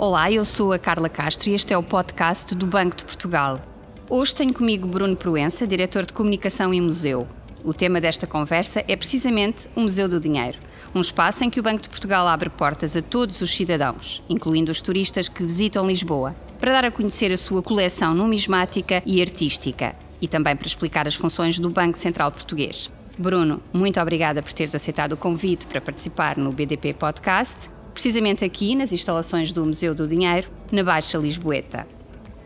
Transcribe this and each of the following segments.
Olá, eu sou a Carla Castro e este é o podcast do Banco de Portugal. Hoje tenho comigo Bruno Proença, diretor de Comunicação e Museu. O tema desta conversa é precisamente o Museu do Dinheiro, um espaço em que o Banco de Portugal abre portas a todos os cidadãos, incluindo os turistas que visitam Lisboa, para dar a conhecer a sua coleção numismática e artística e também para explicar as funções do Banco Central Português. Bruno, muito obrigada por teres aceitado o convite para participar no BDP Podcast, precisamente aqui nas instalações do Museu do Dinheiro, na Baixa Lisboeta.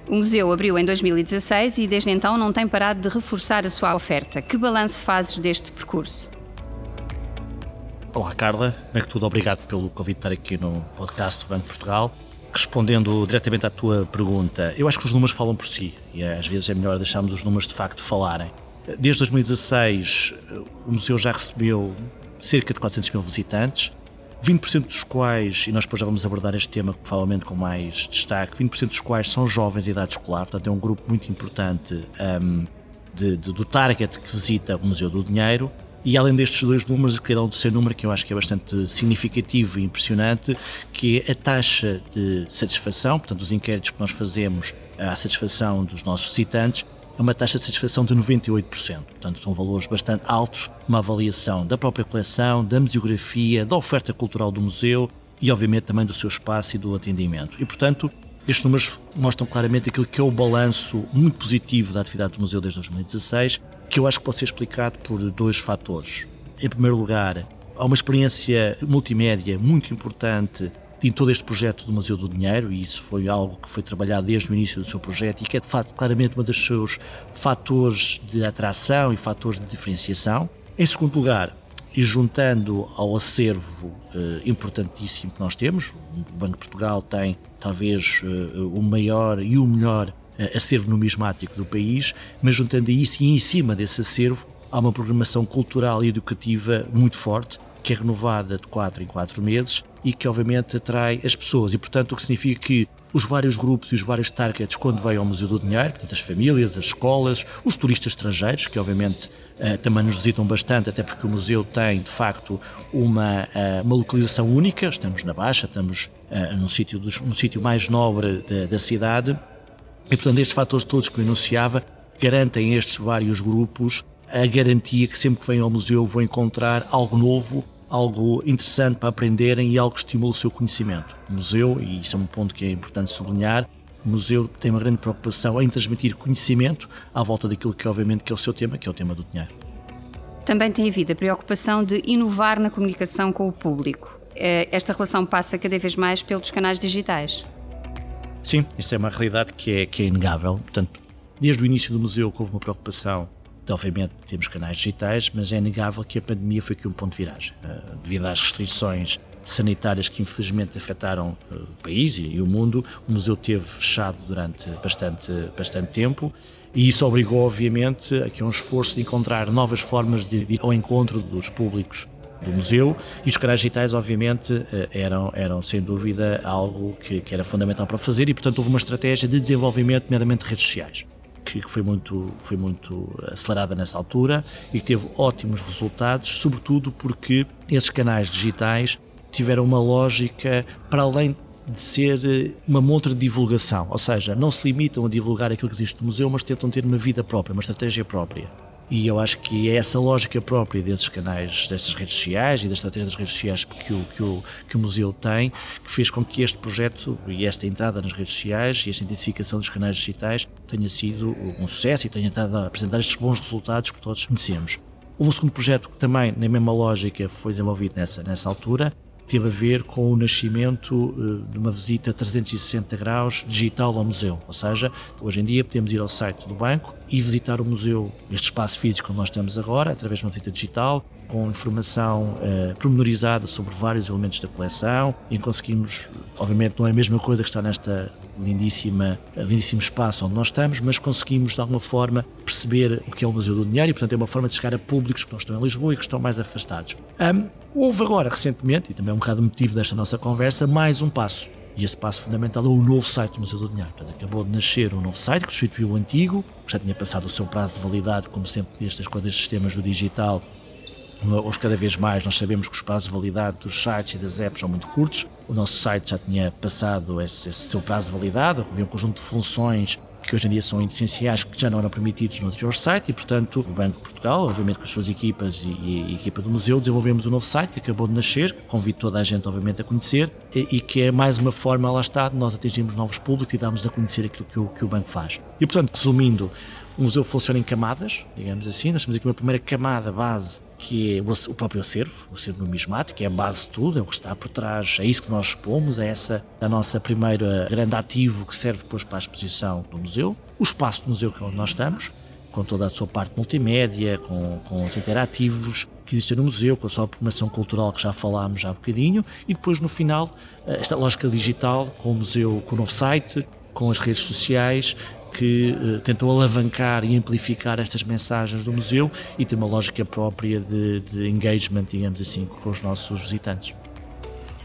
O museu abriu em 2016 e desde então não tem parado de reforçar a sua oferta. Que balanço fazes deste percurso? Olá Carla, é que tudo? Obrigado pelo convite de estar aqui no podcast do Banco de Portugal. Respondendo diretamente à tua pergunta, eu acho que os números falam por si e às vezes é melhor deixarmos os números de facto falarem. Desde 2016, o museu já recebeu cerca de 400 mil visitantes, 20% dos quais, e nós depois já vamos abordar este tema provavelmente com mais destaque, 20% dos quais são jovens de idade escolar, portanto é um grupo muito importante um, de, de, do target que visita o Museu do Dinheiro. E além destes dois números, queria dar um terceiro número que eu acho que é bastante significativo e impressionante, que é a taxa de satisfação, portanto os inquéritos que nós fazemos à satisfação dos nossos visitantes, uma taxa de satisfação de 98%. Portanto, são valores bastante altos, uma avaliação da própria coleção, da museografia, da oferta cultural do museu e, obviamente, também do seu espaço e do atendimento. E, portanto, estes números mostram claramente aquilo que é o balanço muito positivo da atividade do museu desde 2016, que eu acho que pode ser explicado por dois fatores. Em primeiro lugar, há uma experiência multimédia muito importante em todo este projeto do Museu do Dinheiro, e isso foi algo que foi trabalhado desde o início do seu projeto e que é de facto claramente um dos seus fatores de atração e fatores de diferenciação. Em segundo lugar, e juntando ao acervo eh, importantíssimo que nós temos, o Banco de Portugal tem talvez eh, o maior e o melhor eh, acervo numismático do país, mas juntando a isso e em cima desse acervo há uma programação cultural e educativa muito forte, que é renovada de 4 em 4 meses e que obviamente atrai as pessoas. E portanto o que significa que os vários grupos e os vários targets quando vêm ao Museu do Dinheiro, portanto as famílias, as escolas, os turistas estrangeiros, que obviamente uh, também nos visitam bastante, até porque o museu tem de facto uma, uh, uma localização única, estamos na Baixa, estamos uh, num, sítio num sítio mais nobre da, da cidade, e portanto estes fatores todos que eu enunciava garantem estes vários grupos a garantia que sempre que vêm ao museu vão encontrar algo novo, algo interessante para aprenderem e algo que estimula o seu conhecimento. O museu, e isso é um ponto que é importante sublinhar, o museu tem uma grande preocupação em transmitir conhecimento à volta daquilo que obviamente que é o seu tema, que é o tema do dinheiro. Também tem havido a preocupação de inovar na comunicação com o público. Eh, esta relação passa cada vez mais pelos canais digitais. Sim, isso é uma realidade que é, que é inegável. Portanto, desde o início do museu houve uma preocupação obviamente temos canais digitais, mas é negável que a pandemia foi aqui um ponto de viragem. Uh, devido às restrições sanitárias que infelizmente afetaram uh, o país e, o mundo, o museu teve fechado durante bastante, bastante tempo e isso obrigou obviamente a que um esforço de encontrar novas formas de ir ao encontro dos públicos do museu e os canais digitais obviamente uh, eram, eram sem dúvida algo que, que era fundamental para fazer e portanto houve uma estratégia de desenvolvimento, nomeadamente de redes sociais que foi muito, foi muito acelerada nessa altura e que teve ótimos resultados, sobretudo porque esses canais digitais tiveram uma lógica para além de ser eh, uma montra de divulgação, ou seja, não se limitam a divulgar aquilo que existe no museu, mas tentam ter uma vida própria, uma estratégia própria. E eu acho que é essa lógica própria desses canais, dessas redes sociais e da estratégia das redes sociais que o, que, o, que o museu tem, que fez com que este projeto e esta entrada nas redes sociais e esta intensificação dos canais digitais tenha sido um sucesso e tenha estado a apresentar estes bons resultados que todos conhecemos. Houve um segundo projeto que também, na mesma lógica, foi desenvolvido nessa, nessa altura, teve a ver com o nascimento eh, de uma visita 360 graus digital ao museu. Ou seja, hoje em dia podemos ir ao site do banco e visitar o museu, este espaço físico que nós temos agora, através de uma visita digital, com informação uh, pormenorizada sobre vários elementos da coleção e conseguimos, obviamente não é a mesma coisa que está nesta lindíssima, lindíssimo espaço onde nós estamos, mas conseguimos de alguma forma perceber o que é o Museu do Dinheiro e portanto é uma forma de chegar a públicos que não estão em Lisboa e que estão mais afastados. Um, houve agora recentemente, e também é um bocado motivo desta nossa conversa, mais um passo. E esse passo fundamental é o novo site do Museu do Dinheiro. Portanto, acabou de nascer um novo site que substituiu o antigo, que já tinha passado o seu prazo de validade, como sempre estas coisas, sistemas do digital Hoje, cada vez mais, nós sabemos que os prazos de validade dos sites e das apps são muito curtos. O nosso site já tinha passado esse, esse seu prazo de validade, havia um conjunto de funções que hoje em dia são essenciais, que já não eram permitidos no anterior site e, portanto, o Banco de Portugal, obviamente com as suas equipas e, e, a equipa do museu, desenvolvemos um novo site que acabou de nascer, convido toda a gente, obviamente, a conhecer e, e que é mais uma forma, lá está, de nós atingirmos novos públicos e darmos a conhecer aquilo que o, que o banco faz. E, portanto, resumindo, o museu funciona em camadas, digamos assim. Nós temos aqui uma primeira camada base que é o próprio acervo, o acervo numismático, é a base de tudo, é o que está por trás, é isso que nós expomos, é essa a nossa primeira grande ativo que serve depois para a exposição do museu. O espaço do museu que é onde nós estamos, com toda a sua parte multimédia, com, com os interativos que existem no museu, com a sua programação cultural que já falámos há um bocadinho, e depois no final esta lógica digital com o museu, com o novo site, com as redes sociais, que uh, tentou alavancar e amplificar estas mensagens do museu e tem uma lógica própria de, de engagement, digamos assim, com os nossos visitantes.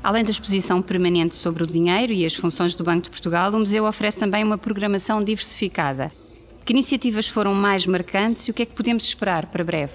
Além da exposição permanente sobre o dinheiro e as funções do Banco de Portugal, o museu oferece também uma programação diversificada. Que iniciativas foram mais marcantes e o que é que podemos esperar para breve?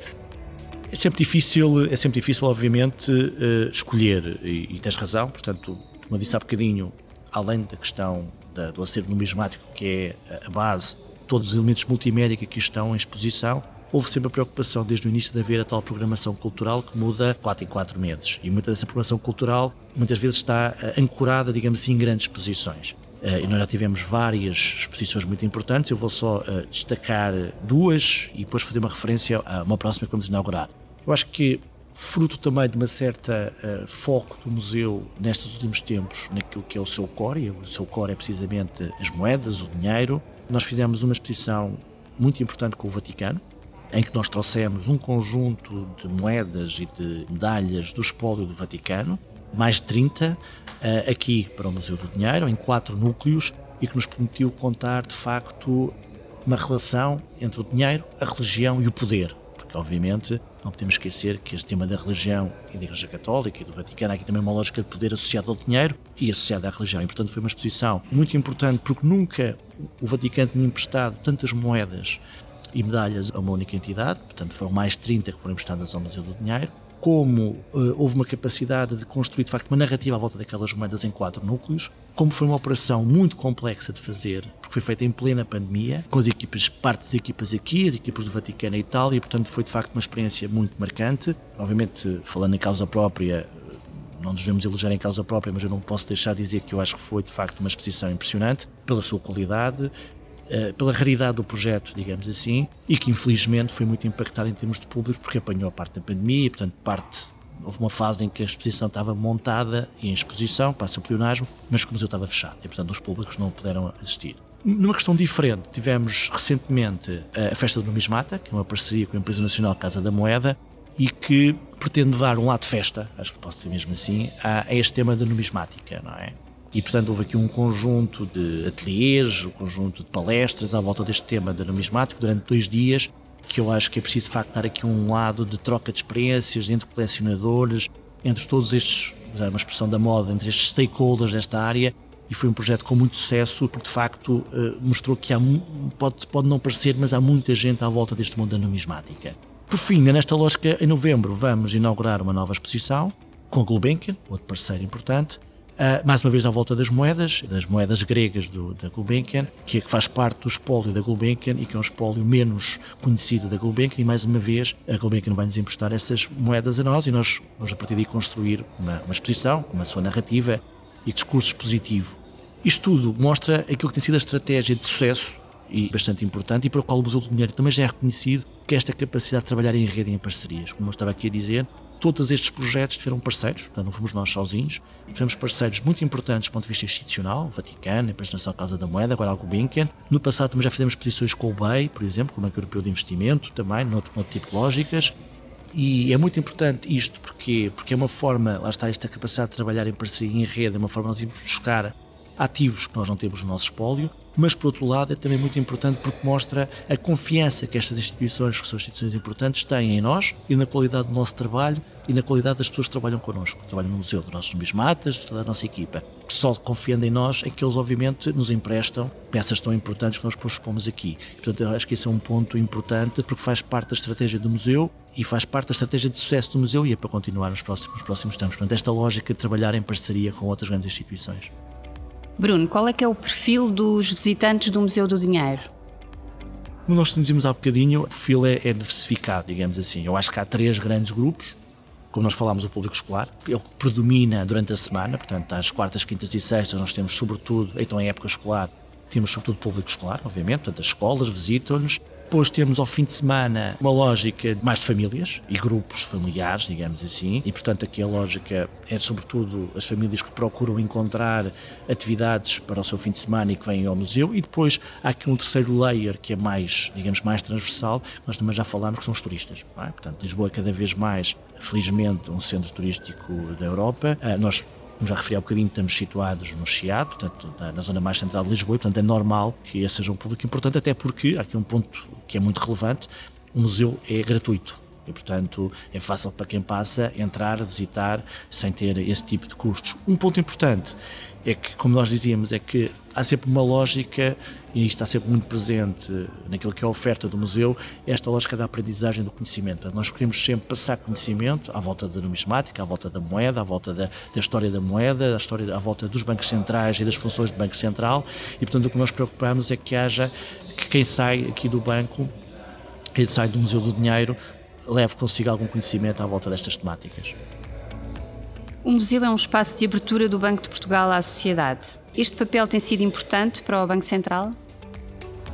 É sempre difícil, é sempre difícil obviamente, uh, escolher, e, e tens razão, portanto, como eu disse há bocadinho, além da questão da, do acervo numismático, que é a base, todos os elementos multimédia que aqui estão em exposição, houve sempre a preocupação desde o início de haver a tal programação cultural que muda 4 em 4 meses. E muita dessa programação cultural muitas vezes está eh, ancorada, digamos assim, em grandes exposições. Uh, e nós já tivemos várias exposições muito importantes, eu vou só uh, destacar duas e depois fazer uma referência a uma próxima que vamos inaugurar. Eu acho que fruto também de uma certa uh, foco do museu nestes últimos tempos naquilo que é o seu core, e o seu core é precisamente as moedas, o dinheiro. Nós fizemos uma exposição muito importante com o Vaticano, em que nós trouxemos um conjunto de moedas e de medalhas do espólio do Vaticano, mais de 30, uh, aqui para o Museu do Dinheiro, em quatro núcleos, e que nos permitiu contar de facto uma relação entre o dinheiro, a religião e o poder, porque obviamente não podemos esquecer que este tema da religião e da Igreja Católica e do Vaticano há aqui também uma lógica de poder associado ao dinheiro e associado à religião. E, portanto, foi uma exposição muito importante porque nunca o Vaticano tinha emprestado tantas moedas e medalhas a uma única entidade, portanto, foram mais de 30 que foram emprestadas ao Museu do Dinheiro como uh, houve uma capacidade de construir de facto uma narrativa à volta daquelas moedas em quatro núcleos, como foi uma operação muito complexa de fazer, porque foi feita em plena pandemia, com as equipas, parte das equipas aqui, as equipas do Vaticano e Itália, e portanto foi de facto uma experiência muito marcante. Obviamente, falando em causa própria, não nos devemos elogiar em causa própria, mas eu não posso deixar de dizer que eu acho que foi de facto uma exposição impressionante pela sua qualidade, eh, pela raridade do projeto, digamos assim, e que infelizmente foi muito impactado em termos de público porque apanhou a parte da pandemia e, portanto, parte houve uma fase em que a exposição estava montada e em exposição, passa o pleonasmo, mas que o museu estava fechado e, portanto, os públicos não puderam assistir. Numa questão diferente, tivemos recentemente a Festa do Numismata, que é uma parceria com a empresa nacional Casa da Moeda e que pretende dar um lado de festa, acho que posso dizer mesmo assim, a este tema da numismática, não é? E, portanto, houve aqui um conjunto de ateliês, um conjunto de palestras à volta deste tema da numismática durante dois dias, que eu acho que é preciso, de facto, dar aqui um lado de troca de experiências entre colecionadores, entre todos estes, usar uma expressão da moda, entre estes stakeholders desta área, e foi um projeto com muito sucesso, porque de facto eh, mostrou que há, pode, pode não parecer, mas há muita gente à volta deste mundo da numismática. Por fim, nesta lógica, em novembro vamos inaugurar uma nova exposição com a Gulbenkian, outro parceiro importante, Uh, mais uma vez à volta das moedas, das moedas gregas do, da Gulbenkian, que, é que faz parte do espólio da Gulbenkian e que é um espólio menos conhecido da Gulbenkian e mais uma vez a Gulbenkian vai nos emprestar essas moedas a nós e nós vamos a partir daí construir uma, uma exposição, uma sua narrativa e discurso positivo. Isto tudo mostra aquilo que tem sido a estratégia de sucesso e bastante importante e para o qual o Museu do Dinheiro também já é reconhecido, que é esta capacidade de trabalhar em rede e em parcerias. Como eu estava aqui a dizer, todos estes projetos tiveram parceiros, portanto, não fomos nós sozinhos, tivemos parceiros muito importantes do ponto de vista institucional, Vaticano, a Empresa Nacional Casa da Moeda, agora a Gulbenkian. No passado também já fizemos posições com o BEI, por exemplo, com o Banco Europeu de Investimento, também, noutro, noutro tipo de lógicas. E é muito importante isto, porque, porque é uma forma, lá está esta capacidade de trabalhar em parceria em rede, é uma forma de nós irmos buscar ativos que nós não temos no nosso espólio, mas por outro lado é também muito importante porque mostra a confiança que estas instituições, que são instituições importantes, têm em nós e na qualidade do nosso trabalho e na qualidade das pessoas que trabalham connosco, que trabalham no museu, dos nossos numismatas, de toda a nossa equipa, só confiando em nós é que eles, obviamente, nos emprestam peças tão importantes que nós propomos aqui. Portanto, acho que esse é um ponto importante porque faz parte da estratégia do museu e faz parte da estratégia de sucesso do museu e é para continuar nos próximos, nos próximos tempos. Portanto, esta lógica de trabalhar em parceria com outras grandes instituições. Bruno, qual é que é o perfil dos visitantes do Museu do Dinheiro? Como nós dizíamos há bocadinho, o perfil é, é diversificado, digamos assim. Eu acho que há três grandes grupos como nós falámos, o público escolar, é o que predomina durante a semana, portanto, às quartas, quintas e sextas nós temos sobretudo, então em época escolar, temos sobretudo público escolar, obviamente, portanto, as escolas visitam-nos, depois temos ao fim de semana uma lógica mais de famílias e grupos familiares, digamos assim, e portanto aqui a lógica é sobretudo as famílias que procuram encontrar atividades para o seu fim de semana e que vêm ao museu, e depois há aqui um terceiro layer que é mais, digamos, mais transversal, nós também já falámos que são os turistas. É? Portanto, Lisboa é cada vez mais, felizmente, um centro turístico da Europa. Ah, nós como já referi há bocadinho, estamos situados no Chiado, portanto, na, na, zona mais central de Lisboa, e, portanto, é normal que esse seja um público importante, até porque, há aqui um ponto que é muito relevante, o museu é gratuito. E, portanto, é fácil para quem passa entrar, visitar, sem ter esse tipo de custos. Um ponto importante é que, como nós dizíamos, é que há sempre uma lógica, e isto está sempre muito presente naquilo que é a oferta do museu, esta lógica da aprendizagem do conhecimento. Nós queremos sempre passar conhecimento à volta da numismática, à volta da moeda, à volta da, da história da moeda, à, história, à volta dos bancos centrais e das funções do Banco Central, e, portanto, o que nós preocupamos é que haja, que quem sai aqui do banco, ele sai do Museu do Dinheiro, leve consigo algum conhecimento à volta destas temáticas. O museu é um espaço de abertura do Banco de Portugal à sociedade. Este papel tem sido importante para o Banco Central?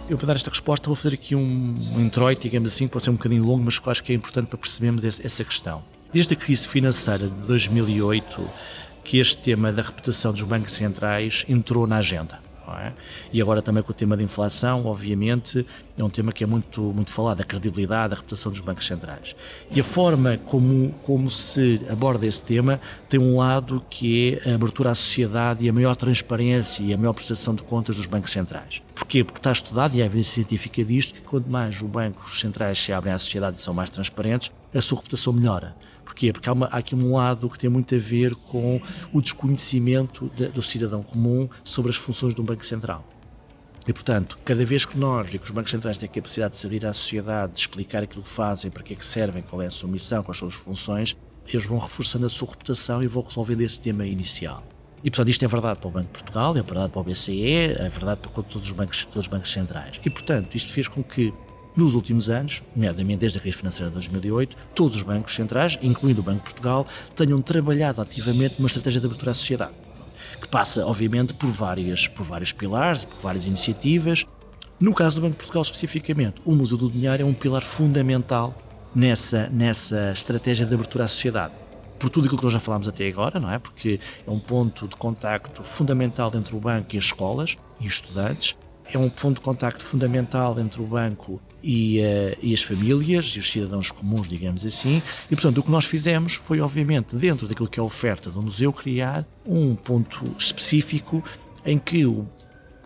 Eu, para dar esta resposta, vou fazer aqui um, um introito, digamos assim, pode ser um bocadinho longo, mas que acho que é importante para percebermos essa questão. Desde a crise financeira de 2008, que este tema da reputação dos bancos centrais entrou na agenda. É? E agora também com o tema da inflação, obviamente, é um tema que é muito, muito falado, a credibilidade, a reputação dos bancos centrais. E a forma como, como se aborda esse tema tem um lado que é a abertura à sociedade e a maior transparência e a maior prestação de contas dos bancos centrais. Porquê? Porque está estudado e há evidência científica disto que quanto mais os bancos centrais se abrem à sociedade e são mais transparentes, a sua reputação melhora. Porquê? Porque há, uma, há, aqui um lado que tem muito a ver com o desconhecimento de, do cidadão comum sobre as funções de um Banco Central. E, portanto, cada vez que nós e que os bancos centrais têm a capacidade de sair à sociedade, de explicar aquilo que fazem, para que é que servem, qual é a sua missão, quais são as funções, eles vão reforçando a sua reputação e vão resolvendo esse tema inicial. E, portanto, isto é verdade para o Banco de Portugal, é verdade para o BCE, é verdade para todos os bancos, todos os bancos centrais. E, portanto, isto fez com que nos últimos anos, nomeadamente desde a crise financeira de 2008, todos os bancos centrais, incluindo o Banco de Portugal, tenham trabalhado ativamente numa estratégia de abertura à sociedade, que passa, obviamente, por, várias, por vários pilares e por várias iniciativas. No caso do Banco de Portugal, especificamente, o Museu do Dinheiro é um pilar fundamental nessa, nessa estratégia de abertura à sociedade por tudo aquilo que nós já falámos até agora, não é? Porque é um ponto de contacto fundamental entre o banco e as escolas e os estudantes. É um ponto de contacto fundamental entre o banco e, uh, e, as famílias e os cidadãos comuns, digamos assim. E, portanto, o que nós fizemos foi, obviamente, dentro daquilo que é a oferta do museu, criar um ponto específico em que o,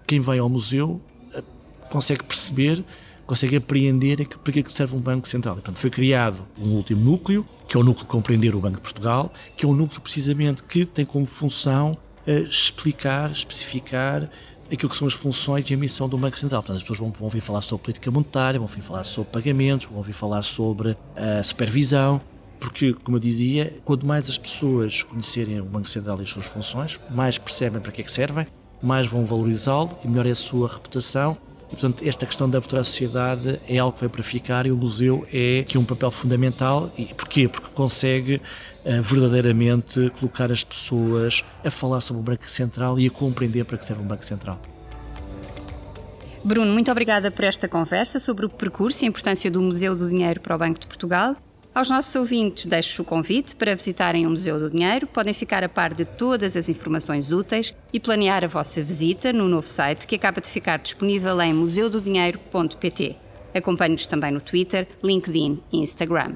quem vai ao museu uh, consegue perceber, consegue apreender para que é que serve um Banco Central. E, portanto, foi criado um último núcleo, que é o núcleo de compreender o Banco de Portugal, que é um núcleo precisamente que tem como função uh, explicar, especificar aquilo que são as funções de emissão do Banco Central. Portanto, as pessoas vão, vão ouvir falar sobre política monetária, vão ouvir falar sobre pagamentos, vão ouvir falar sobre a supervisão, porque, como eu dizia, quanto mais as pessoas conhecerem o Banco Central e as suas funções, mais percebem para que é que servem, mais vão valorizá-lo e melhor é a sua reputação. E, portanto, esta questão da abertura à sociedade é algo que vai para ficar e o museu é que um papel fundamental. E porquê? Porque consegue verdadeiramente colocar as pessoas a falar sobre o Banco Central e a compreender para que serve o Banco Central. Bruno, muito obrigada por esta conversa sobre o percurso e a importância do Museu do Dinheiro para o Banco de Portugal. Aos nossos ouvintes, deixo o convite para visitarem o Museu do Dinheiro. Podem ficar a par de todas as informações úteis e planear a vossa visita no novo site que acaba de ficar disponível em museudodinheiro.pt. Acompanhe-nos também no Twitter, LinkedIn e Instagram.